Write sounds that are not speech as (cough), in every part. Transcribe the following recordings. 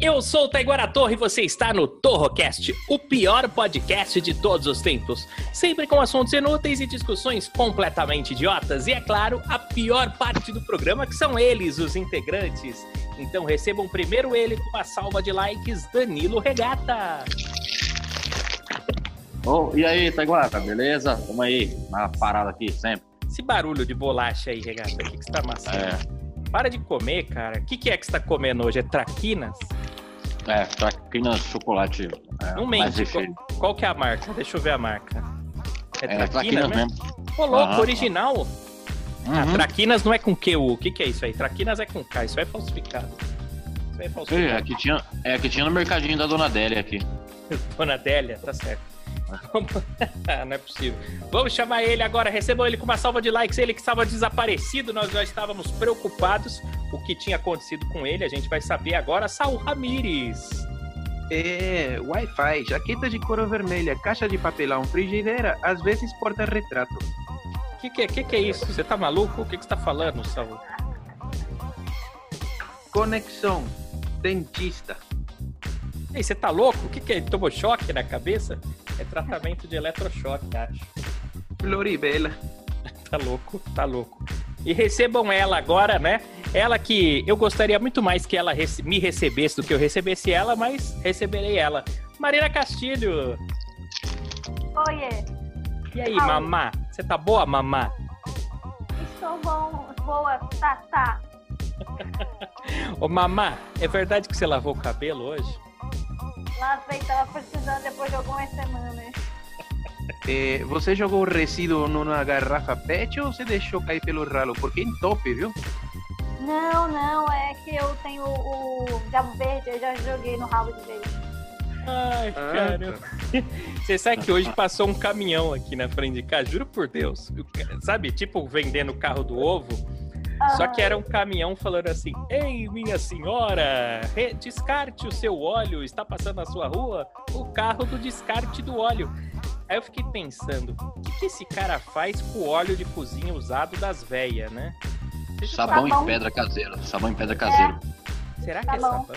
Eu sou o Taiguara Torre e você está no Torrocast, o pior podcast de todos os tempos. Sempre com assuntos inúteis e discussões completamente idiotas. E é claro, a pior parte do programa que são eles, os integrantes. Então recebam primeiro ele com uma salva de likes, Danilo Regata. Ô, e aí, Taiguara, beleza? Tamo aí, na parada aqui, sempre. Esse barulho de bolacha aí, Regata, o que, que você tá amassando? É, Para de comer, cara. O que, que é que você tá comendo hoje? É traquinas? é, traquinas chocolate. É, Não mente. Qual, qual que é a marca? Deixa eu ver a marca. É, É, traquinas mesmo. Ô, louco, original. Ah, Uhum. traquinas não é com QU. O que, que é isso aí? Traquinas é com K. Isso aí é falsificado. Isso aí é É, falsificado. aqui tinha, é, aqui tinha no mercadinho da Dona Délia aqui. (laughs) Dona Délia, tá certo. (laughs) Não é possível. Vamos chamar ele agora. Recebam ele com uma salva de likes. Ele que estava desaparecido. Nós já estávamos preocupados. O que tinha acontecido com ele, a gente vai saber agora. Saul Ramires. É, Wi-Fi, jaqueta de couro vermelha, caixa de papelão, frigideira, às vezes porta-retrato. O que, que, é- que, que é isso? Você tá maluco? O que, que você tá falando, Saul? Conexão, dentista. Ei, você tá louco? O que, que é? Tomou choque na cabeça? É tratamento de eletrochoque, acho. Floribela. (laughs) Tá louco, tá louco. E recebam ela agora, né? Ela que eu gostaria muito mais que ela rece- me recebesse do que eu recebesse ela, mas receberei ela. Marina Castilho. Oiê, E aí, Au. mamá? Você tá boa, mamá? estou bom, boa, tá, tá. (laughs) Ô, mamá, é verdade que você lavou o cabelo hoje? Lavei, tava precisando depois de algumas semanas. É, você jogou o resíduo numa garrafa PET ou você deixou cair pelo ralo? Porque entope, viu? Não, não, é que eu tenho o diabo verde, eu já joguei no rabo de vez. Ai, Ah, cara. (laughs) Você sabe que hoje passou um caminhão aqui na frente de casa, juro por Deus. O Sabe, tipo vendendo o carro do ovo? Só que era um caminhão falando assim: Ei, minha senhora, descarte o seu óleo, está passando na sua rua o carro do descarte do óleo. Aí eu fiquei pensando: o que, que esse cara faz com o óleo de cozinha usado das velhas, né? Sabão Sabão. em pedra caseiro. Sabão em pedra caseiro. Será que é bom. sabão?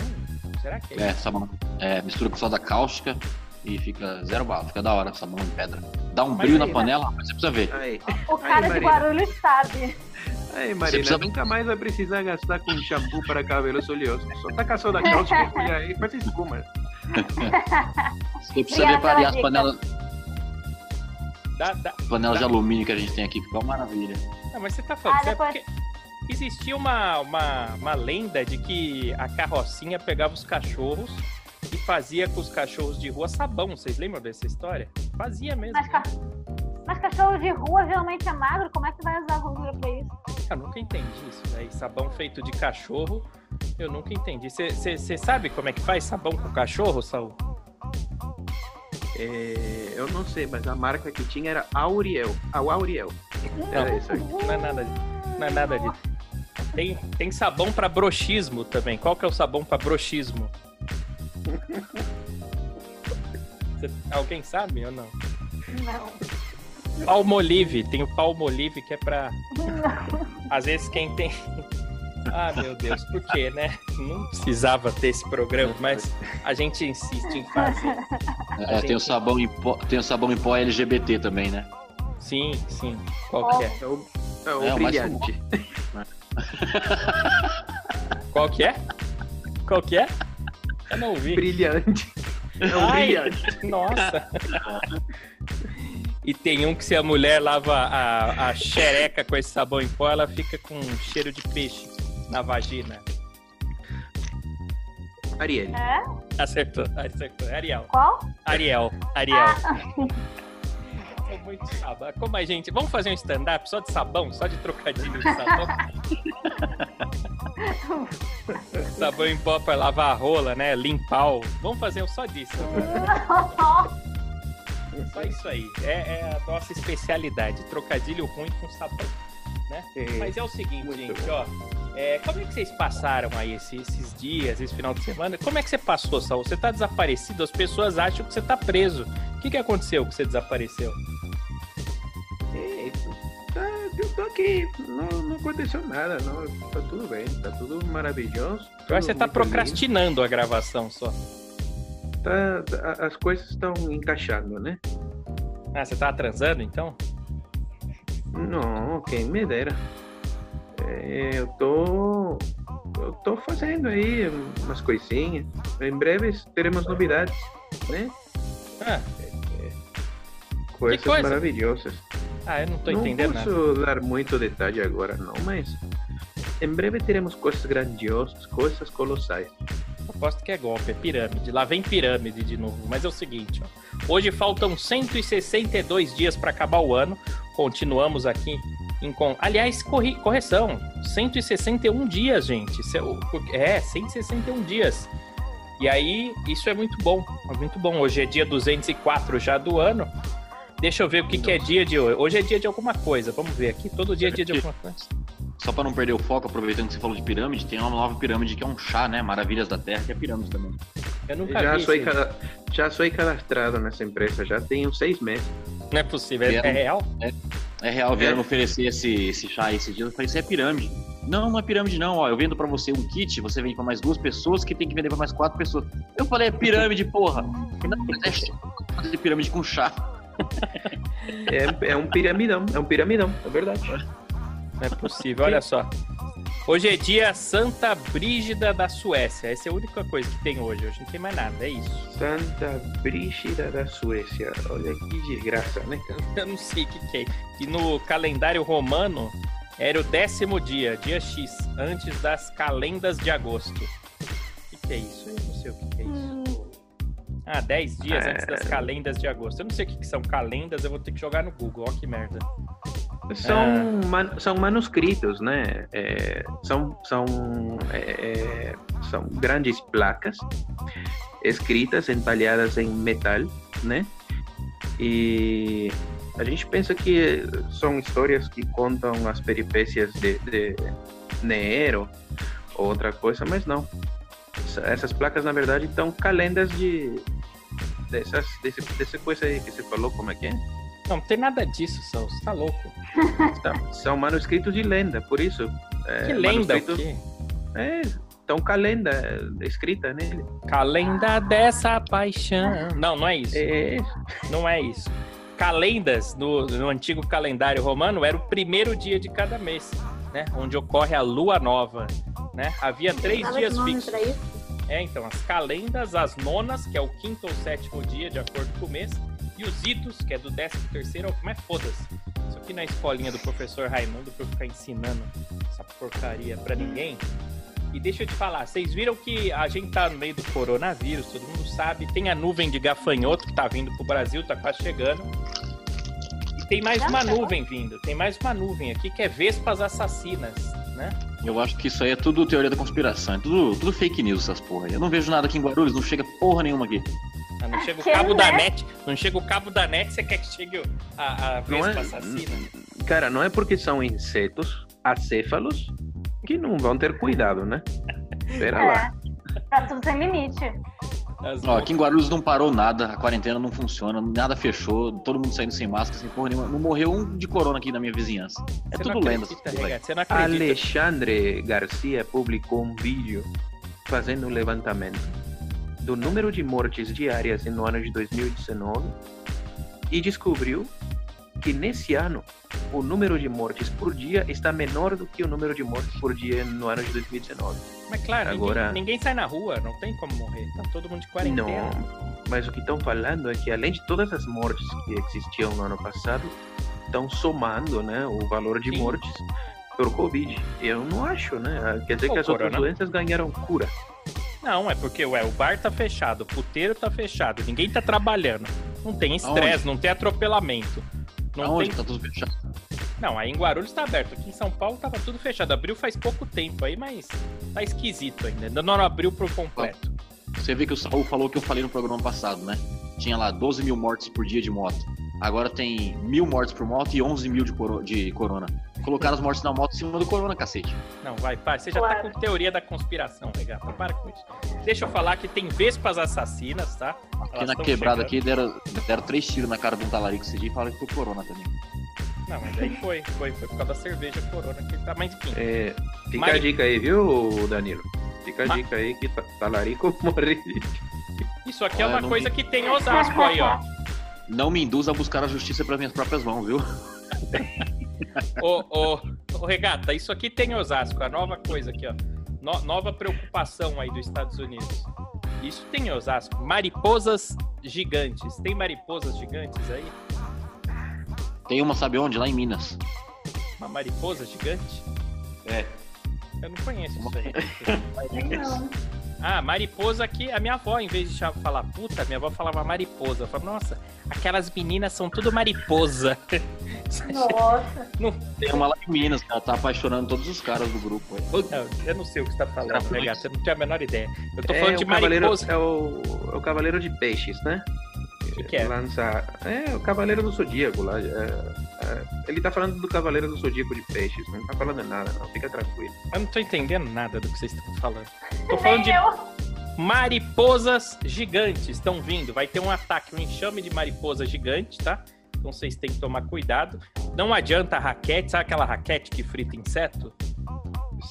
Será que é? É, sabão. É, mistura com soda cáustica e fica zero bala. Fica da hora, sabão em pedra. Dá um Mas brilho aí, na panela, mas você precisa ver. Aí, O cara de Marina. Guarulhos sabe. Aí Você Marina, precisa- nunca mais vai precisar gastar com shampoo para cabelos oleosos. Só taca soda cáustica e aí e faz espuma. Você precisa Obrigada ver para pela as panelas, Dá- dá- panelas de Dá. alumínio que a gente tem aqui. Fica uma maravilha. Não, mas você tá falando, Ah, sério, depois- porque existia uma, uma, uma lenda de que a carrocinha pegava os cachorros e fazia com os cachorros de rua sabão. Vocês lembram dessa história? Fazia mesmo. Mas, ca... Mas cachorro de rua geralmente é magro, como é que vai usar gordura pra isso? Eu nunca entendi isso daí. Sabão feito de cachorro, eu nunca entendi. Você sabe como é que faz sabão com cachorro, Saul? É, eu não sei, mas a marca que tinha era Auriel. A Auriel. Era isso aí. Não é nada, não é nada disso. Tem, tem sabão pra broxismo também. Qual que é o sabão pra broxismo? (laughs) Cê- alguém sabe ou não? Não. Palmolive, tem o Palmolive que é pra. Às vezes quem tem. (laughs) Ah, meu Deus, por quê, né? Não precisava ter esse programa, mas a gente insiste em fazer. É, tem, o gente- sabão em pó, tem o sabão em pó LGBT também, né? Sim, sim. Qual que é? É o, é o É, brilhante. Qual que é? Qual que é? Eu não ouvi. Brilhante. É o Ai, brilhante. Nossa! (laughs) E tem um que se a mulher lava a, a xereca com esse sabão em pó, ela fica com um cheiro de peixe na vagina. Ariel. É? Acertou, acertou. Ariel. Qual? Ariel, Ariel. Ah, Ô, (laughs) muito sabão. Como a gente. Vamos fazer um stand-up só de sabão? Só de trocadilho de sabão? (laughs) sabão em pó pra lavar a rola, né? Limpar o. Vamos fazer um só disso. (laughs) Só isso aí. É, é a nossa especialidade. Trocadilho ruim com sabão. Né? Mas é o seguinte, gente, bom. ó. é, como é que vocês passaram aí esse- esses dias, esse final de semana? Como é que você passou, Saul? Você tá desaparecido, as pessoas acham que você tá preso. O que, que aconteceu que você desapareceu? É, tá, eu tô aqui, não, não aconteceu nada, não, tá tudo bem, tá tudo maravilhoso. Eu acho que tudo você tá procrastinando a gravação só. Tá, tá- as coisas estão encaixando, né? Ah, você tava transando então? Não, quem me dera. É, eu tô. Eu tô fazendo aí umas coisinhas. Em breve teremos novidades, né? Ah, Coisas coisa? maravilhosas. ah eu não tô não entendendo nada. posso dar muito detalhe agora, não, mas em breve teremos coisas grandiosas, coisas colossais. Aposto que é golpe, é pirâmide. Lá vem pirâmide de novo. Mas é o seguinte, ó. Hoje faltam 162 dias para acabar o ano. Continuamos aqui em. Aliás, corri- correção. 161 dias, gente. É, o- é, 161 dias. E aí, isso é muito bom. É muito bom. Hoje é dia 204 já do ano. Deixa eu ver o que, que é dia de hoje. Hoje é dia de alguma coisa. Vamos ver aqui. Todo dia é dia de alguma coisa. Só pra não perder o foco, aproveitando que você falou de pirâmide, tem uma nova pirâmide que é um chá, né? Maravilhas da Terra, que é pirâmide também. Eu nunca Já vi. sou, esse- cada- já sou cadastrado nessa empresa, já tenho seis meses. Não é possível. É, é real? É real, vieram É. me oferecer esse, esse chá aí esses dias. Eu falei, isso é pirâmide. Não, não é pirâmide, não. Ó, eu vendo pra você um kit, você vende pra mais duas pessoas, que tem que vender pra mais quatro pessoas. Eu falei, é pirâmide, porra. Não, mas é chá de pirâmide com chá. É, é um piramidão, é um piramidão, é verdade. Não é possível, olha só. Hoje é dia Santa Brígida da Suécia. Essa é a única coisa que tem hoje. Hoje não tem mais nada, é isso. Santa Brígida da Suécia. Olha que desgraça, né, cara? (laughs) Eu não sei o que, que é. E no calendário romano era o décimo dia, dia X, antes das calendas de agosto. O que, que é isso? Eu não sei o que, que é isso. Hum, Ah, 10 dias É. antes das calendas de agosto. Eu não sei o que, que são calendas, eu vou ter que jogar no Google. Ó, que merda. São, man- são manuscritos, né? É, são, são, é, é, são grandes placas escritas, entalhadas em metal, né? E a gente pensa que são histórias que contam as peripécias de, de Nero ou outra coisa, mas não. Essa- Essas placas, na verdade, estão calendas de dessas, desse, dessa coisa aí que você falou, como é que é? Não, não tem nada disso, São. Você tá louco. (laughs) Tá, São manuscritos de lenda, por isso. é, que lenda o manuscritos- quê? É, estão com a lenda é, escrita nele. Calenda dessa paixão. Não, não é isso. É, Não é isso. Calendas, no, no antigo calendário romano, era o primeiro dia de cada mês, né? Onde ocorre a lua nova, né? Havia três dias fixos. É, então, as calendas, as nonas, que é o quinto ou sétimo dia, de acordo com o mês, e os idos, que é do décimo terceiro ao... Mas foda-se. Isso aqui na escolinha do professor Raimundo, pra eu ficar ensinando essa porcaria pra ninguém. E deixa eu te falar, vocês viram que a gente tá no meio do coronavírus, todo mundo sabe, tem a nuvem de gafanhoto que tá vindo pro Brasil, tá quase chegando. E tem mais uma chegou? nuvem vindo, tem mais uma nuvem aqui que é vespas assassinas, né? Eu acho que isso aí é tudo teoria da conspiração. É tudo, tudo fake news, essas porra. aí. Eu não vejo nada aqui em Guarulhos, não chega porra nenhuma aqui. Não chega o cabo da né? net, não chega o cabo da net, você quer que chegue a, a vespa é- assassina? cara, não é porque são insetos acéfalos que não vão ter cuidado, né? Pera lá. É, tá tudo sem limite. Ó, aqui em Guarulhos não parou nada, a quarentena não funciona, nada fechou, todo mundo saindo sem máscara, sem porra nenhuma. Não morreu um de corona aqui na minha vizinhança. É Você tudo lenda. Alexandre Garcia publicou um vídeo fazendo um levantamento do número de mortes diárias no ano de 2019 e descobriu que nesse ano o número de mortes por dia está menor do que o número de mortes por dia no ano de 2019. Mas claro, Agora- ninguém, ninguém sai na rua, não tem como morrer. Tá todo mundo de quarentena. Não, mas o que estão falando é que além de todas as mortes que existiam no ano passado, estão somando, né, o valor de Sim. mortes por Covid. Eu não acho, né? Quer dizer Ou que as outras corona. doenças ganharam cura. Não, é porque ué, o bar tá fechado, o puteiro tá fechado, ninguém tá trabalhando. Não tem estresse, não tem atropelamento. Não Aonde tem- tá tudo fechado? Não, aí em Guarulhos tá aberto. Aqui em São Paulo tava tudo fechado. Abriu faz pouco tempo aí, mas tá esquisito ainda. Ainda não abriu por completo. Você vê que o Saul falou que eu falei no programa passado, né? Tinha lá 12 mil mortes por dia de moto. Agora tem mil mortes por moto e 11 mil de, coro- de corona. Colocaram as mortes na moto em cima do corona, cacete. Não, vai, para. Você já tá Claro. com teoria da conspiração, regata. Para com isso. Deixa eu falar que tem vespas assassinas, tá? Aqui Elas na quebrada chegando. aqui deram, deram três tiros na cara de um talarico esse dia e falaram que foi corona também. Não, mas aí foi, foi, foi por causa da cerveja corona que ele tá. Mas enfim. É, fica Mari- a dica aí, viu, Danilo? Fica a Ma- dica aí que ta- talarico (laughs) morre. Isso aqui é Olha, uma coisa me- que tem em Osasco aí, ó. Não me induza a buscar a justiça pelas minhas próprias mãos, viu? (laughs) Ô, ô, ô, Regata, isso aqui tem em Osasco, a nova coisa aqui, ó. No- nova preocupação aí dos Estados Unidos. Isso tem em Osasco. Mariposas gigantes. Tem mariposas gigantes aí? Tem uma, sabe onde? Lá em Minas. Uma mariposa gigante? É. Eu não conheço isso aí. (laughs) Não. Ah, mariposa aqui, a minha avó, em vez de falar puta, minha avó falava mariposa. Eu falava, nossa, aquelas meninas são tudo mariposa. (laughs) Nossa. Tem uma lá em Minas, ela tá apaixonando todos os caras do grupo. aí. Não, eu não sei o que você tá falando. Regata, eu não tenho a menor ideia. Eu tô É falando de cavaleiro, mariposa. é o, é o cavaleiro de peixes, né? Que que é? Lança, é o cavaleiro do zodíaco lá. é, é, ele tá falando do cavaleiro do zodíaco de peixes, não tá falando nada, não. Fica tranquilo. Eu não tô entendendo nada do que vocês estão falando. Tô falando Nem de eu. mariposas gigantes estão vindo. Vai ter um ataque, um enxame de mariposa gigante, tá? Então vocês têm que tomar cuidado. Não adianta a raquete, sabe aquela raquete que frita inseto?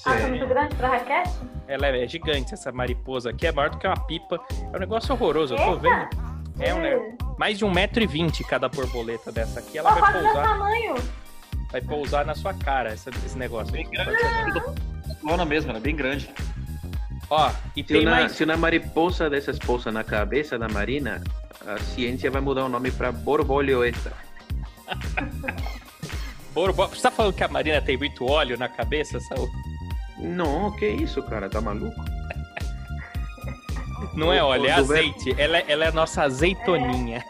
Ah, tá muito grande pra raquete? Ela é gigante, essa mariposa aqui, é maior do que uma pipa. É um negócio horroroso, eu tô vendo. É um negócio. Mais de 1,20m cada borboleta dessa aqui. Ela Ó, vai pousar, tamanho. vai pousar na sua cara, essa- esse negócio. Bem grande. Corona mesmo, ela é bem grande. Ó, e Se tem uma, mais. se uma mariposa dessas pousa na cabeça da Marina, a ciência vai mudar o nome pra borboleta. (laughs) Borbo... Você tá falando que a Marina tem muito óleo na cabeça, Saúl? Não, que isso, cara? Tá maluco? Não é óleo, é azeite. Ela, é- ela é a nossa azeitoninha.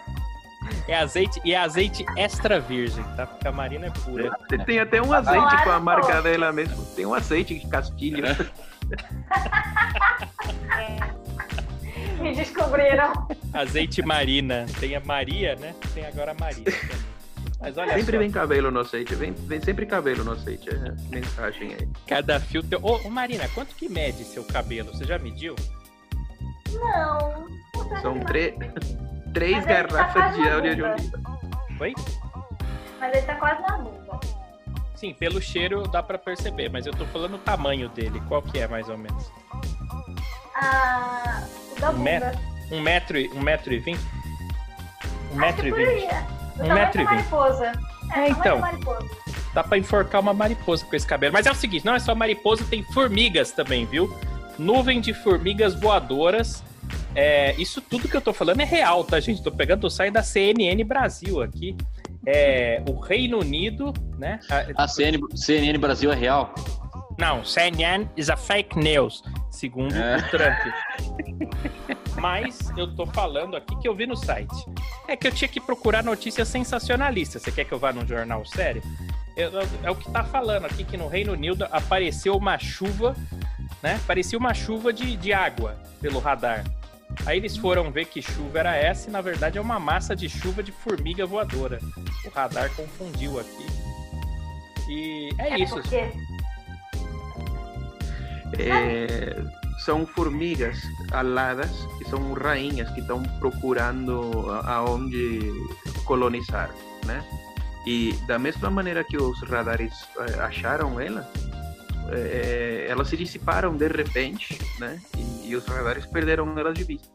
É azeite e é azeite extra virgem, tá? Porque a Marina é pura. Tem- Tem até um azeite com a marca dela mesmo. Tem um azeite de castilho. Me descobriram. Azeite marina. Tem a Maria, né? Tem agora a Maria. também. Mas olha Sempre só, vem cabelo no azeite. Vem, vem sempre cabelo no azeite. É mensagem aí. cada fio tem... Ô, ô, Marina, quanto que mede seu cabelo? Você já mediu? Não. São tre- (laughs) três tá garrafas quase de óleo de oliva. Oi? Mas ele tá quase na bunda. Sim, pelo cheiro dá pra perceber, mas eu tô falando o tamanho dele. Qual que é, mais ou menos? Ah, o da Um bunda. metro? Um metro e, um metro e vinte? Um Acho metro e vinte. Um metro e vinte. mariposa. É, É, então. Dá pra enforcar uma mariposa com esse cabelo. Mas é o seguinte, não é só mariposa, tem formigas também, viu? Nuvem de formigas voadoras. É, isso tudo que eu tô falando é real, tá, gente? Tô pegando o site da CNN Brasil aqui. É, o Reino Unido, né? A- A CNN, CNN Brasil é real. não, CNN is a fake news, segundo É. o Trump. Mas eu tô falando aqui que eu vi no site. É que eu tinha que procurar notícias sensacionalistas. Você quer que eu vá num jornal sério? Eu- é o que tá falando aqui que no Reino Unido apareceu uma chuva, né? Parecia uma chuva de, de água pelo radar. Aí eles foram ver que chuva era essa e na verdade é uma massa de chuva de formiga voadora. O radar confundiu aqui. E é, É isso. porque É, são formigas aladas, que são rainhas que estão procurando aonde colonizar, né? E da mesma maneira que os radares eh, acharam ela, eh, elas se dissiparam de repente, né? E, e os radares perderam elas de vista.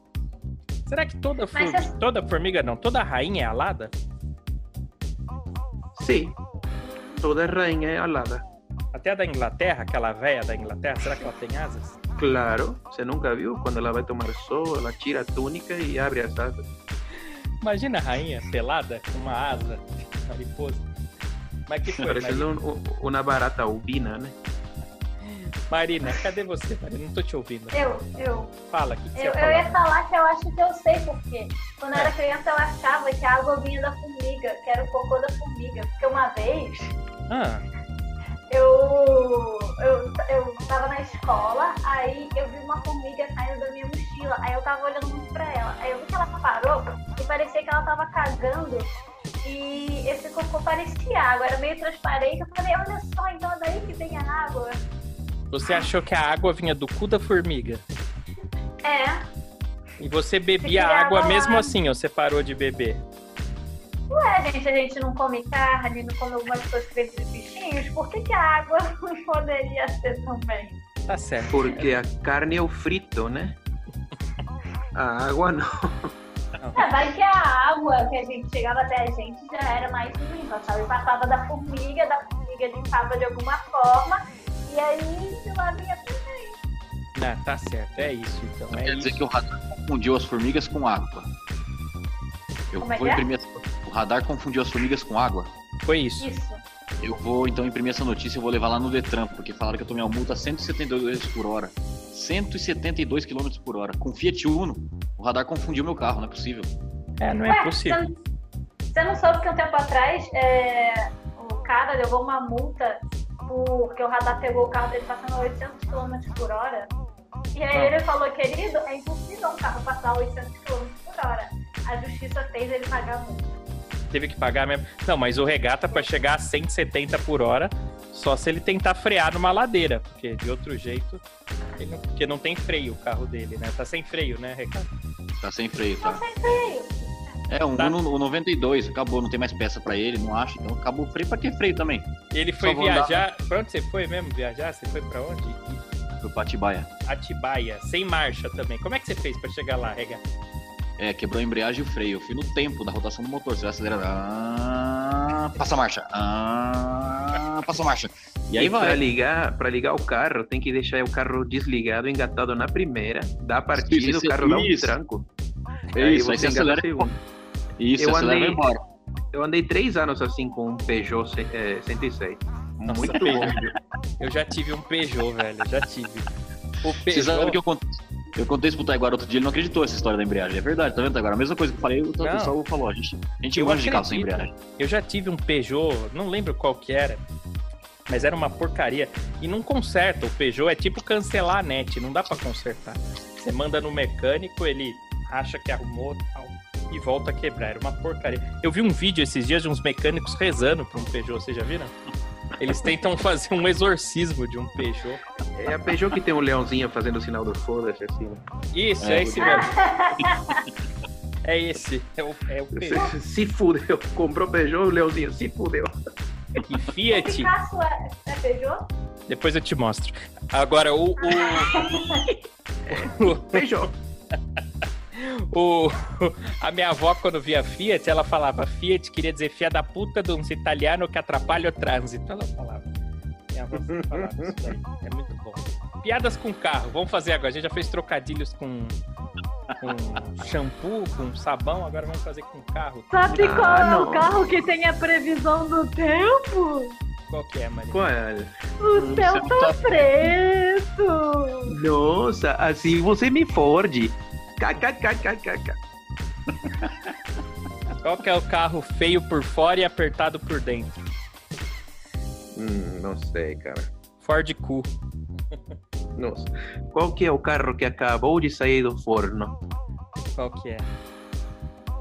Será que toda, formiga, as- toda formiga não, toda rainha é alada? Sim, toda rainha é alada. Até a da Inglaterra, aquela véia da Inglaterra, será que ela tem asas? Claro, você nunca viu? Quando ela vai tomar sol, ela tira a túnica e abre as asas. Imagina a rainha pelada com uma asa mariposa. Mas que foi? Parecendo um- um- uma barata albina, né? Marina, cadê você, Marina? Não tô te ouvindo. Eu, eu. Fala, o que, que você Eu, ia eu ia falar? falar que eu acho que eu sei por quê. Quando eu era criança, eu achava que a água vinha da formiga, que era o cocô da formiga. Porque uma vez Ah, eu, eu, eu tava na escola, aí eu vi uma formiga saindo da minha mochila. Aí eu tava olhando muito pra ela. Aí eu vi que ela parou e parecia que ela tava cagando. E esse cocô parecia água, era meio transparente. Eu falei, olha só, então é daí que vem a água. Você achou que a água vinha do cu da formiga. É. E você bebia Você água mesmo assim, ou você parou de beber? Ué, gente, a gente não come carne, não come algumas coisas que vêm dos bichinhos, por que, que a água (laughs) não poderia ser também? Tá certo. Porque a carne é o frito, né? A água não. É, vai que a água que a gente chegava até a gente já era mais limpa, sabe? Passava da formiga, da formiga limpava de alguma forma, e aí de lá vinha também. Ah, tá certo, é isso então. É Quer dizer isso. que o radar confundiu as formigas com água. Eu Como é vou é? imprimir essa... O radar confundiu as formigas com água. Foi isso. Isso. Eu vou então imprimir essa notícia e vou levar lá no Detran, porque falaram que eu tomei uma multa a 172 por hora. 172 km por hora. Com Fiat Uno, o radar confundiu meu carro, não é possível. É, não é Ué, possível. Você, não- você não soube que um tempo atrás é, o cara levou uma multa porque o radar pegou o carro dele passando a 800 km por hora? E aí Ah. ele falou, querido, é impossível um carro passar a 800 km por hora. A justiça fez ele pagar a multa. Teve que pagar mesmo. Não, mas o regata pra chegar a 170 por hora, só se ele tentar frear numa ladeira, porque de outro jeito, ele não, porque não tem freio o carro dele, né? Tá sem freio, né, regata? Tá sem freio, Não tá? sem freio. É, um Tá. Uno o 92, acabou, não tem mais peça pra ele, não acho, então acabou o freio. Pra que freio também? Ele foi vou andar. viajar. Pra onde você foi mesmo viajar? Você foi pra onde? Pro Patibaia. Atibaia, sem marcha também. Como é que você fez pra chegar lá, regata? É, quebrou a embreagem e o freio. Eu fui no tempo da rotação do motor. Você vai acelerando. Ah, passa a marcha. Ah, passa a marcha. E aí Para vai. ligar, para ligar o carro, tem que deixar o carro desligado, engatado na primeira, dá a partida, Isso, o carro dá um isso. tranco. É isso, aí você engata a acelera. Isso, Eu vai andei- embora. Eu andei três anos assim com um Peugeot eh, 106. Nossa, Muito Peugeot. bom. Eu já tive um Peugeot, velho. Já tive. O Vocês sabem Peugeot. que eu contei, eu contei isso pro Taiguara outro dia, ele não acreditou essa história da embreagem. É verdade, tá vendo, Taiguara? A mesma coisa que eu falei, o Não. pessoal falou. A gente, a gente manja de carro sem embreagem. Eu já tive um Peugeot, não lembro qual que era, mas era uma porcaria. E não conserta. O Peugeot é tipo cancelar a net, não dá pra consertar. Você manda no mecânico, ele acha que arrumou e volta a quebrar. Era uma porcaria. Eu vi um vídeo esses dias de uns mecânicos rezando pra um Peugeot, vocês já viram? Eles tentam fazer um exorcismo de um Peugeot. É a Peugeot que tem um leãozinho fazendo o sinal do foda-se assim. né? Isso, É, é, esse mesmo. (laughs) É esse, é o, é o Peugeot. Se, se fudeu, comprou Peugeot, o leãozinho se fudeu. E O Fiat, é, é Peugeot? depois eu te mostro. Agora, o, o, (laughs) (laughs) Peugeot. O, (laughs) a minha avó, quando via Fiat, ela falava Fiat queria dizer fia da puta de uns italianos que atrapalha o trânsito. Ela falava. Minha avó falava isso daí. É muito bom. Piadas com carro. Vamos fazer agora. A gente já fez trocadilhos com, com shampoo, com sabão. Agora vamos fazer com carro. Sabe Ah, qual é não. o carro que tem a previsão do tempo? Qual que é, Maria? Qual? O céu céu tá tá- preto. Nossa, assim você me forde. Qual que é o carro feio por fora e apertado por dentro? Hum, não sei, cara. Ford Cu. Nossa. Qual que é o carro que acabou de sair do forno? Qual que é?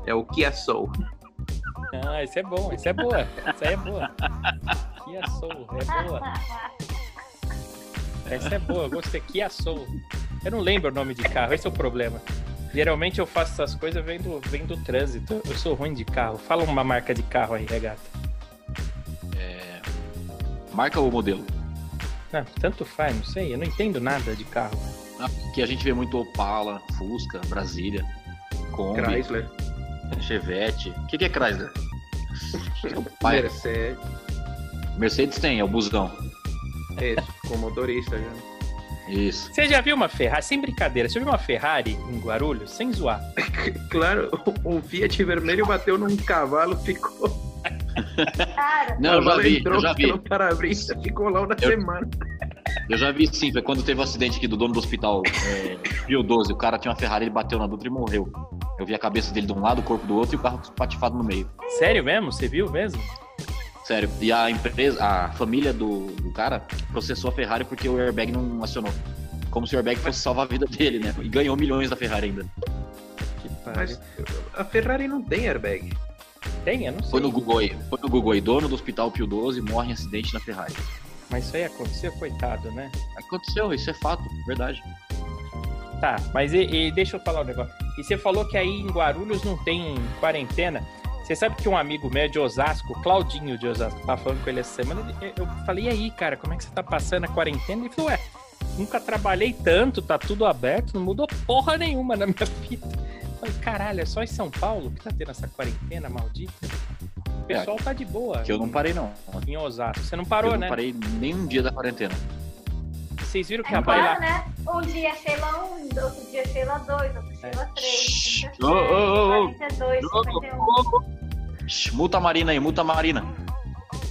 É o Kia Soul. Ah, esse é bom, esse é boa. Essa é boa. Kia Soul, é boa. Essa é boa, eu gostei. Kia Soul. Eu não lembro o nome de carro, esse é o problema. Geralmente eu faço essas coisas vendo, vendo trânsito. Eu sou ruim de carro. Fala uma marca de carro aí, regata. É, Marca o modelo. Ah, tanto faz, não sei. Eu não entendo nada de carro. Que a gente vê muito Opala, Fusca, Brasília, Kombi, Chrysler. Chevette. O que, que é Chrysler? (laughs) Mercedes. Mercedes tem, é o busão. Isso, com motorista já. Isso. Você já viu uma Ferrari? Sem brincadeira, você viu uma Ferrari em Guarulhos? Sem zoar. (laughs) Claro, um Fiat vermelho bateu num cavalo, ficou. Cara, Não, eu já vi, entrou eu já vi. para-brisa, ficou lá uma Eu- semana. Eu já vi sim, foi quando teve o acidente aqui do dono do hospital, é, Pio 12. O cara tinha uma Ferrari, ele bateu na Dutra e morreu. Eu vi a cabeça dele de um lado, o corpo do outro e o carro patifado no meio. Sério mesmo? Você viu mesmo? Sério. E a empresa, a família do, do cara processou a Ferrari porque o airbag não acionou. Como se o airbag fosse salvar a vida dele, né? E ganhou milhões da Ferrari ainda. Que Mas a Ferrari não tem airbag. Tem, eu não sei. Foi no Google aí. Foi no Google aí. Dono do hospital Pio 12 morre em acidente na Ferrari. Mas isso aí aconteceu, coitado, né? Aconteceu, isso é fato, verdade. Tá, mas e, e deixa eu falar um negócio. E você falou que aí em Guarulhos não tem quarentena. Você sabe que um amigo meu é de Osasco, Claudinho de Osasco, tava falando com ele essa semana. Eu falei, e aí, cara, como é que você tá passando a quarentena? Ele falou, ué, nunca trabalhei tanto, tá tudo aberto, não mudou porra nenhuma na minha (laughs) vida. Eu falei, caralho, é só em São Paulo que tá tendo essa quarentena maldita? O pessoal tá de boa. Que eu não parei, não. Em Osasco. Você não parou, eu não né? parei nem um dia da quarentena. Vocês viram que É a Baila... né? Um dia Sheila 1, outro dia Sheila 2, outro Sheila 3, Ô, ô, ô, ô. 42, Ô, 51. Shhh, Multa Marina aí, multa Marina.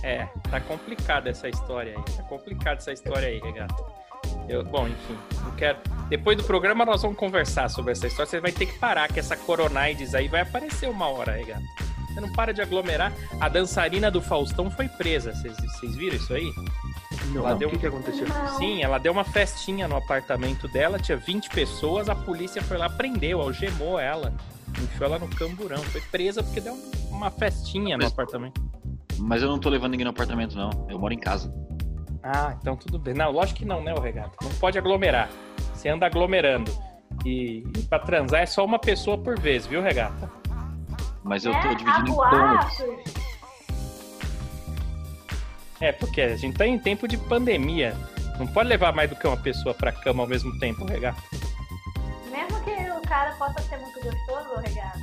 É, tá complicada essa história aí. Tá complicada essa história aí, Regata. Eu, bom, enfim, não quero. Depois do programa nós vamos conversar sobre essa história. Você vai ter que parar, que essa coronaides aí vai aparecer uma hora, Regata. Você não para de aglomerar. A dançarina do Faustão foi presa. Vocês viram isso aí? Não, Ela o deu que, um- que aconteceu? Não. Sim, ela deu uma festinha no apartamento dela, tinha 20 pessoas, a polícia foi lá, prendeu, algemou ela, enfiou ela no camburão. Foi presa porque deu uma festinha no Mas- apartamento. Mas eu não tô levando ninguém no apartamento, não. Eu moro em casa. Ah, então tudo bem. Não, lógico que não, né, o regata? Não pode aglomerar. Você anda aglomerando. E, e pra transar é só uma pessoa por vez, viu, regata? Mas eu É, tô há dividindo em cômodos. É, porque a gente tá em tempo de pandemia. Não pode levar mais do que uma pessoa pra cama ao mesmo tempo, regata. Mesmo que o cara possa ser muito gostoso, regata,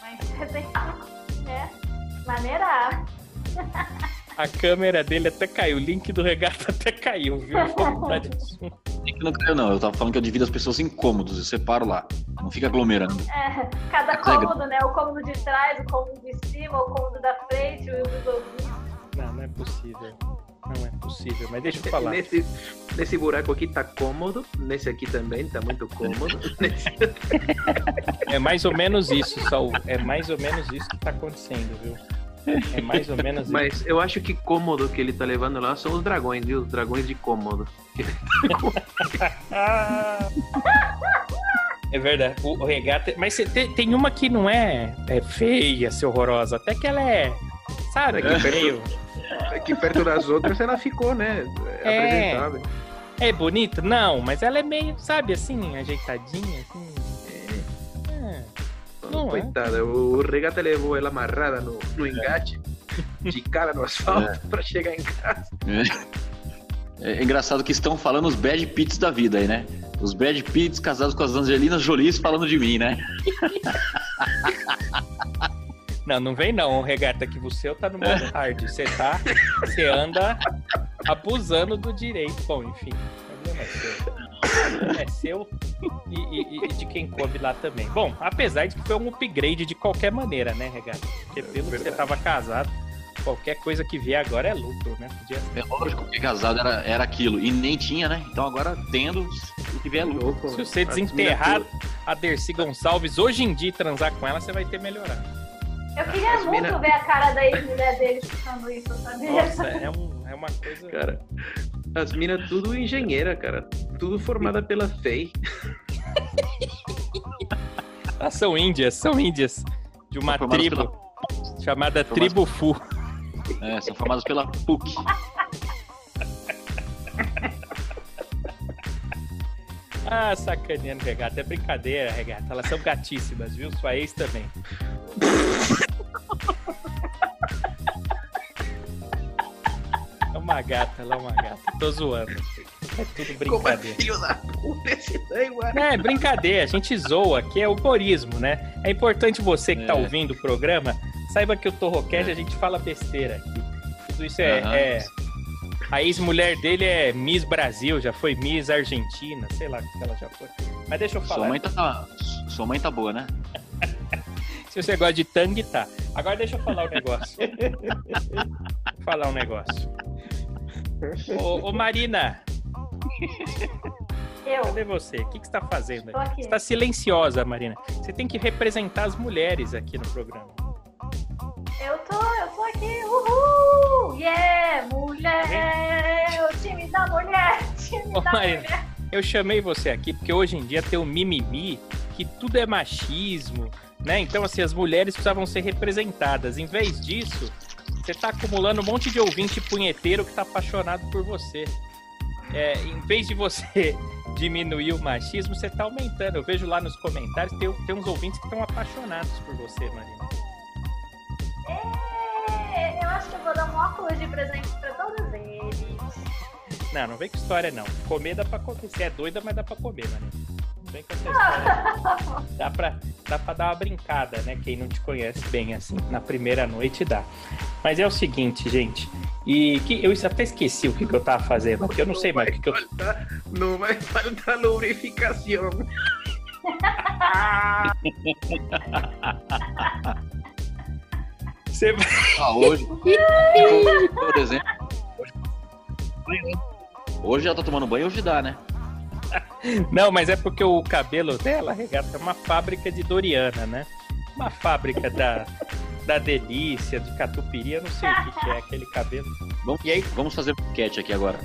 mas você tem que, né, maneirar. (laughs) A câmera dele até caiu, o link do regata (laughs) até caiu, viu? Nem (laughs) que Não caiu, não. Eu tava falando que eu divido as pessoas em cômodos. Eu separo lá. Não fica aglomerando. É, cada é cômodo, né? O cômodo de trás, o cômodo de cima, o cômodo da frente, o dos ouvidos. Não, não é possível. Não é possível, mas deixa eu falar. Nesse, nesse buraco aqui tá cômodo, nesse aqui também tá muito cômodo. Nesse- É mais ou menos isso, Saul. É mais ou menos isso que tá acontecendo, viu? É mais ou menos isso. Mas eu acho que cômodo que ele tá levando lá são os dragões, viu? Os dragões de cômodo. É verdade. O, o regata. Mas tem, tem uma que não é, é feia, ser horrorosa. Até que ela é. Sabe? É que meio. Aqui perto das outras ela ficou, né? É. Apresentável. É bonita? Não, mas ela é meio, sabe, assim, ajeitadinha, assim. É. Não é. Coitada, o o regata levou ela amarrada no, no engate, de cara no (laughs) asfalto, pra chegar em casa. É, é engraçado que estão falando os Brad Pitts da vida aí, né? Os Brad Pitts casados com as Angelinas Jolies falando de mim, né? (laughs) Não, não vem não, regata, que você tá no modo hard. Você tá. Você anda abusando do direito. Bom, enfim, problema é seu. É seu e, e- e de quem come lá também. Bom, apesar de que foi um upgrade de qualquer maneira, né, regata? Porque pelo que você tava casado, qualquer coisa que vier agora é lucro, né? Podia É lógico que casado era, era aquilo. E nem tinha, né? Então agora tendo o que vier é lucro. Se você desenterrar a Dercy Gonçalves hoje em dia e transar com ela, você vai ter melhorado. Eu queria As muito mina- ver a cara da ex-mulher dele escutando isso, sabia? Nossa, é, um- é uma coisa. Cara, as minas tudo engenheira, cara. Tudo formada pela FEI. Ah, são índias, são índias. De uma formadas tribo chamada formadas- Tribo Fu. É, são formados pela PUC. Ah, sacaneando, regata. É brincadeira, regata. Elas são gatíssimas, viu? Sua ex também. É uma gata, ela é uma gata. Tô zoando. É tudo Como é brincadeira. da puta esse daí, mano? É, brincadeira, a gente zoa, que é o humorismo, né? É importante você que tá É. ouvindo o programa, saiba que o Torrocast a gente fala besteira aqui. Tudo isso é. Aham. é- A ex-mulher dele é Miss Brasil, já foi Miss Argentina, sei lá o que ela já foi. Mas deixa eu Sua falar. mãe tá. Sua mãe tá boa, né? Se você gosta de tangue, tá. Agora deixa eu falar um negócio. Falar um negócio. Ô, ô, Marina, Eu. Cadê você? O que, que você tá fazendo? Você tá silenciosa, Marina. Você tem que representar as mulheres aqui no programa. Eu tô, eu tô aqui. Uhul! Yeah! Mulher! O time da mulher! Time Ô, da Marina. mulher! Eu chamei você aqui porque hoje em dia tem o mimimi, que tudo é machismo, né? Então, assim, as mulheres precisavam ser representadas. Em vez disso, você tá acumulando um monte de ouvinte punheteiro que tá apaixonado por você. É, em vez de você (laughs) diminuir o machismo, você tá aumentando. Eu vejo lá nos comentários, tem, tem uns ouvintes que estão apaixonados por você, Marina. É, eu acho que eu vou dar um óculos de presente pra todos eles. Não, não vem com história, não. Comer dá pra comer. Você é doida, mas dá pra comer, Marina. Não vem com essa história. não. (laughs) Dá pra, dá pra dar uma brincada, né? Quem não te conhece bem, assim, na primeira noite dá. Mas é o seguinte, gente. E que eu até esqueci o que, que eu tava fazendo, porque eu não sei mais o que, que eu. Falta- não vai faltar lubrificação. Você vai- Ah, hoje. por exemplo. Hoje, hoje já tá tomando banho, hoje dá, né? Não, mas é porque o cabelo dela, regata, é uma fábrica de Doriana, né? Uma fábrica da, da delícia, de catupiry, eu não sei o que, que é aquele cabelo. Vamos, E aí? vamos fazer um enquete aqui agora.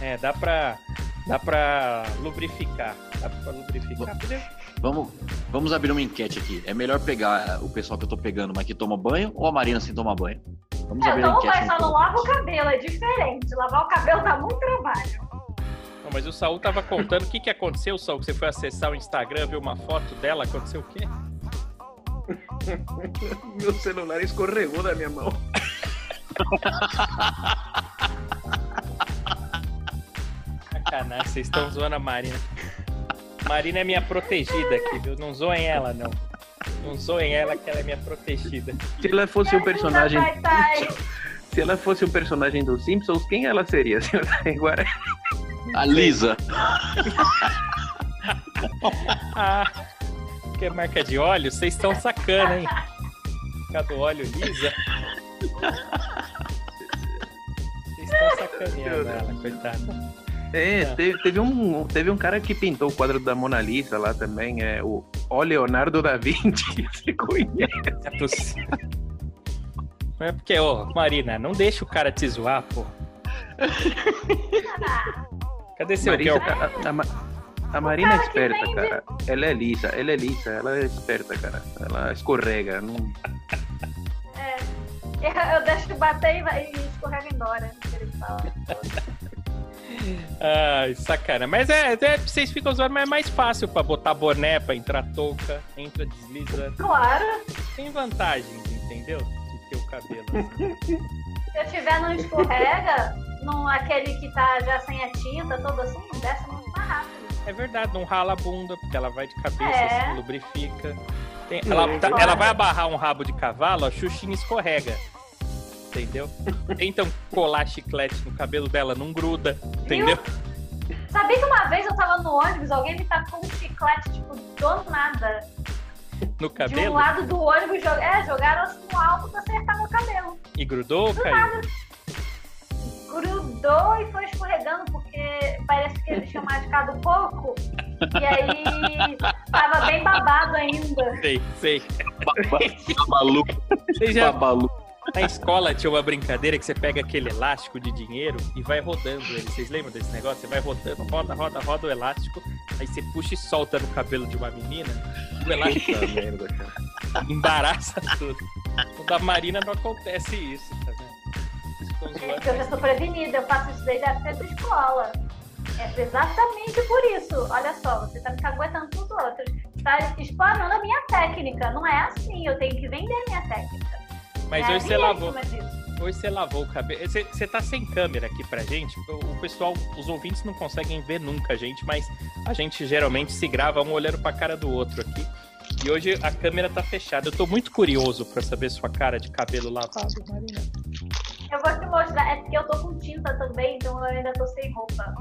É, dá pra. Dá pra lubrificar. Dá pra lubrificar. Vamos, vamos abrir uma enquete aqui. É melhor pegar o pessoal que eu tô pegando, mas que toma banho, ou a Marina sem tomar banho? Vamos Eu abrir a tomo enquete. banho, só então. não lavo o cabelo, é diferente. Lavar o cabelo dá muito trabalho. Mas o Saul tava contando o que, que aconteceu, Saul, que você foi acessar o Instagram, viu uma foto dela, aconteceu o quê? (laughs) Meu celular escorregou da minha mão. Sacanagem, vocês estão zoando a Marina. Marina é minha protegida aqui, viu? Não zoem ela, não. Não zoem ela, que ela é minha protegida. Se ela fosse um personagem. (laughs) Se ela fosse um personagem dos Simpsons, quem ela seria? (laughs) senhora Taiguara? A Lisa. (laughs) Ah, que é marca de óleo? Vocês estão sacana, hein? Cada óleo lisa. Vocês estão sacaneando ela, coitada. É, Tá. teve, teve um, teve um cara que pintou o quadro da Mona Lisa lá também, é o, o Leonardo da Vinci. (laughs) Você conhece? É possível. Não é porque, ô, Marina, não deixa o cara te zoar, pô. (laughs) Cadê seu Marisa, a, a, a Marina é esperta, cara. Ela é lisa, ela é lisa, ela é esperta, cara. Ela escorrega. Não... Eu, eu deixo bater e, vai- e escorrega embora. Ele fala. (laughs) Ai, sacana. Mas é, é, vocês ficam zoando, mas é mais fácil pra botar boné, pra entrar touca, entra, desliza. Claro, Tem vantagens, entendeu? De ter o cabelo. assim. se eu tiver no escorrega, num aquele que tá já sem a tinta, todo assim, desce muito mais rápido. É verdade, não rala a bunda, porque ela vai de cabeça, É. assim, lubrifica. Tem- ela, tá- ela vai abarrar um rabo de cavalo, a Xuxinha escorrega. Entendeu? Tentam colar chiclete no cabelo dela, não gruda. Entendeu? Sabia que uma vez eu tava no ônibus, alguém me tacou um chiclete, tipo, do nada. No De um cabelo. lado do ônibus, jog- é, jogaram assim no alto pra acertar meu cabelo. E grudou ou caiu? Grudou e foi escorregando, porque parece que eles tinham machucado pouco. E aí tava bem babado ainda. Sei, sei. Babalu. Vocês já, Babalu. Na escola tinha uma brincadeira que você pega aquele elástico de dinheiro e vai rodando ele. Vocês lembram desse negócio? Você vai rodando, roda, roda, roda o elástico, aí você puxa e solta no cabelo de uma menina, o elástico Puta merda, cara. (laughs) embaraça tudo. O da Marina não acontece isso, tá vendo? É porque eu já sou prevenida, eu faço isso desde a época escola. É exatamente por isso. Olha só, você tá me caguetando pros outros. Tá explanando a minha técnica. Não é assim, eu tenho que vender a minha técnica. Mas é hoje você lavou. Hoje você lavou o cabelo. Você, você tá sem câmera aqui pra gente. O pessoal, os ouvintes não conseguem ver nunca a gente, mas a gente geralmente se grava um olhando pra cara do outro aqui. E hoje a câmera tá fechada. Eu tô muito curioso pra saber sua cara de cabelo lavado, Marina. Eu vou te mostrar, é porque eu tô com tinta também, então eu ainda tô sem roupa.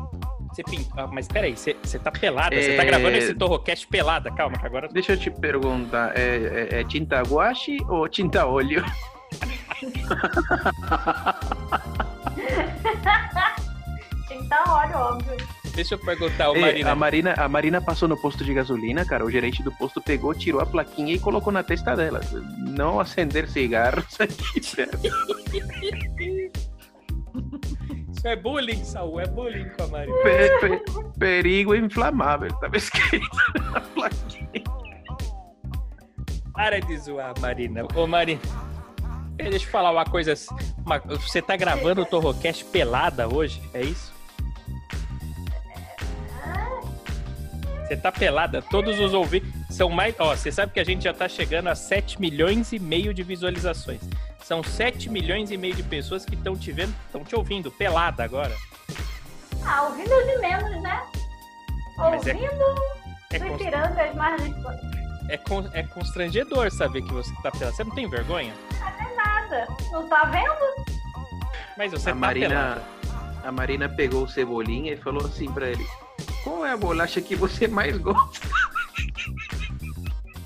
Você pintou. Ah, mas peraí, você, você tá pelada. Você É. tá gravando esse Torrocast pelada. Calma, que agora. Deixa eu te perguntar, é, é- é tinta guache ou tinta óleo? (laughs) (laughs) Tinta óleo, óbvio. Deixa eu perguntar, ô É, Marina. a, Marina, a Marina passou no posto de gasolina, cara. O gerente do posto pegou, tirou a plaquinha e colocou na testa dela. Não acender cigarros (laughs) aqui. Isso é bullying, Saul, é bullying com a Marina. Pe- pe- perigo inflamável. Tava escrito na plaquinha. Para de zoar, Marina. Ô, Marina. Deixa eu falar uma coisa. uma- você tá gravando o Torrocast pelada hoje? É isso? Você tá pelada? Todos os ouvintes são mais. Ó, você sabe que a gente já tá chegando a 7 milhões e meio de visualizações. São 7 milhões e meio de pessoas que estão te vendo, estão te ouvindo, pelada agora. Ah, ouvindo de menos, né? Mas é- Ouvindo É, do cons- Ipiranga as margens é, con- é constrangedor saber que você tá pelada. Você não tem vergonha? nada. Não tá vendo? Mas você A tá Marina, pelada. a Marina pegou o cebolinha e falou assim pra ele: Qual é a bolacha que você mais gosta?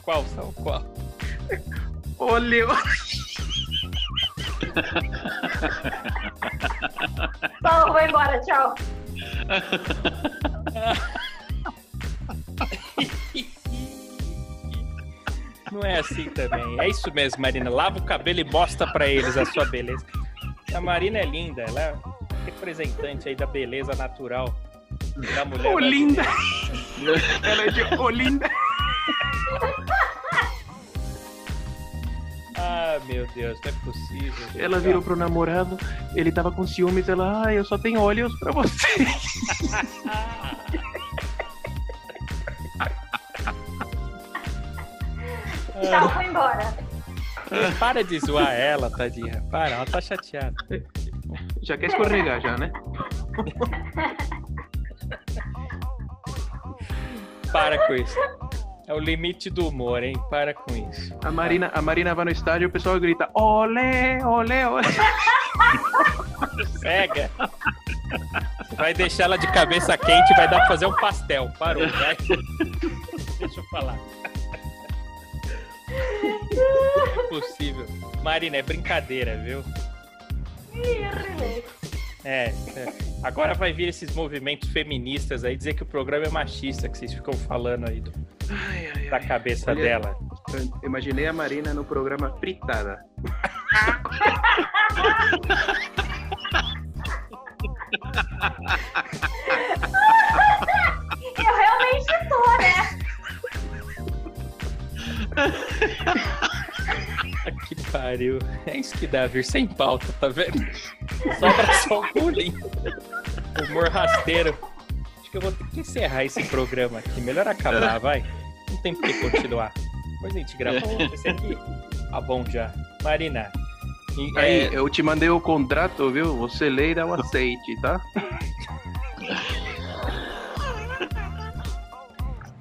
Qual são? Qual? Olha, Então, vou embora, tchau. Não é assim também. É isso mesmo, Marina. Lava o cabelo e mostra pra eles a sua beleza. A Marina é linda, ela é representante aí da beleza natural da mulher. Olinda. brasileira. (laughs) Ela é de Olinda. Ah, meu Deus, não é possível. gente. Ela virou pro namorado, ele tava com ciúmes, ela, ah, eu só tenho olhos pra você. (laughs) Tchau, vou embora. Para de zoar ela, tadinha. Para, ela tá chateada. Já quer escorregar já, né? (laughs) Para com isso. É o limite do humor, hein? Para com isso. A Marina, a Marina vai no estádio, o pessoal grita, olé, olé, olé. (laughs) Cega. Você vai deixar ela de cabeça quente e vai dar pra fazer um pastel. Parou, vai. Deixa eu falar. Impossível. Marina, é brincadeira, viu? Ih, rilei. É, é. Agora vai vir esses movimentos feministas aí dizer que o programa é machista, que vocês ficam falando aí do- Ai, ai, da cabeça Olha, dela. eu Imaginei a Marina no programa Fritada. Eu realmente tô, né? (laughs) (laughs) Que pariu. É isso que dá vir sem pauta, tá vendo? Sobra só o bullying. Humor rasteiro. Acho que eu vou ter que encerrar esse programa aqui. Melhor acabar, vai. Não tem por que continuar. Depois a gente grava outro. Esse aqui tá bom já. Marina. e- Aí, é, eu te mandei o contrato, viu? Você lê e dá o aceite, tá?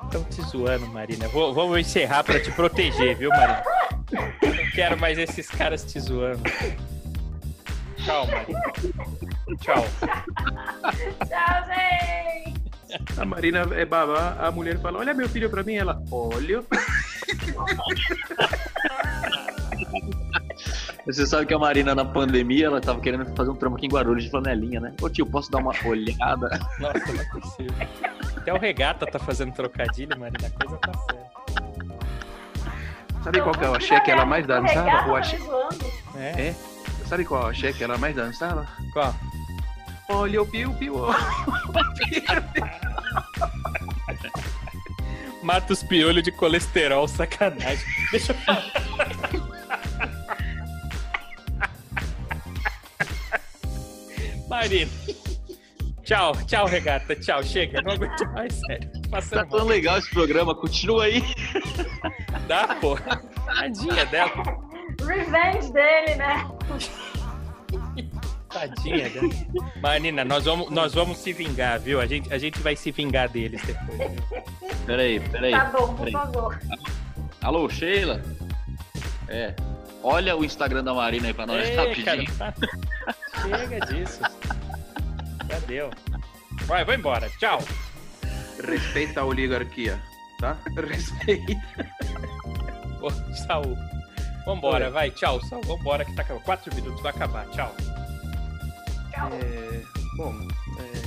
Estão te zoando, Marina. Vou, vamos encerrar pra te proteger, viu, Marina? Não quero mais esses caras te zoando. Tchau, Marina. Tchau. Tchau, gente. A Marina é babá, a mulher fala, olha meu filho pra mim, ela, olha. (laughs) Você sabe que a Marina, na pandemia, ela tava querendo fazer um trampo aqui em Guarulhos de flanelinha, né? Ô tio, posso dar uma olhada? Nossa, não é possível. Até o regata tá fazendo trocadilho, Marina. A coisa tá séria. Sabe qual que eu achei que ela mais dançava? Eu tá achei... É? É? Sabe qual eu achei que ela mais dançava? Qual? Olha o piu-piu. (laughs) Mata os piolhos de colesterol, sacanagem. Deixa eu falar. Marina. Tchau, tchau, regata. Tchau, chega. Não aguento mais, sério. Tô Tá Passando tão mal. legal esse programa, continua aí. Dá, pô. Tadinha dela. Revenge dele, né? Tadinha dela. Marina, nós vamos, nós vamos se vingar, viu? A gente, a gente vai se vingar deles depois. Peraí, peraí. Tá bom, por peraí. favor. Alô, Sheila? É. Olha o Instagram da Marina aí pra nós Ei, rapidinho. cara, tá- Chega disso. Já deu. Vai, vou embora. Tchau. Respeita a oligarquia, tá? (laughs) Respeita. Ô, Saul. Vambora, vai. Tchau, Saul. Vambora que tá acabando. Quatro minutos, vai acabar. Tchau. Tchau. É, bom, é,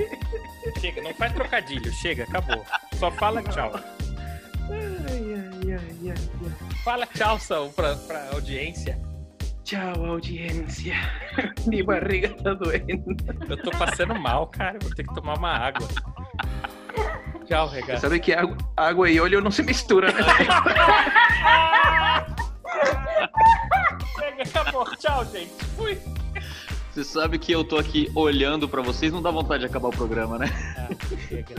(laughs) chega, não faz trocadilho, chega, acabou. Só fala tchau. Ai, ai, ai, ai, ai. Fala tchau, Saul, pra, pra audiência. Tchau, audiência. (laughs) Minha barriga tá doendo. Eu tô passando mal, cara. Vou ter que tomar uma água. Tchau, regato. Sabe que água, água e óleo não se misturam, né? Acabou. Tchau, gente. Fui. Você sabe que eu tô aqui olhando pra vocês, não dá vontade de acabar o programa, né? Ah, chega.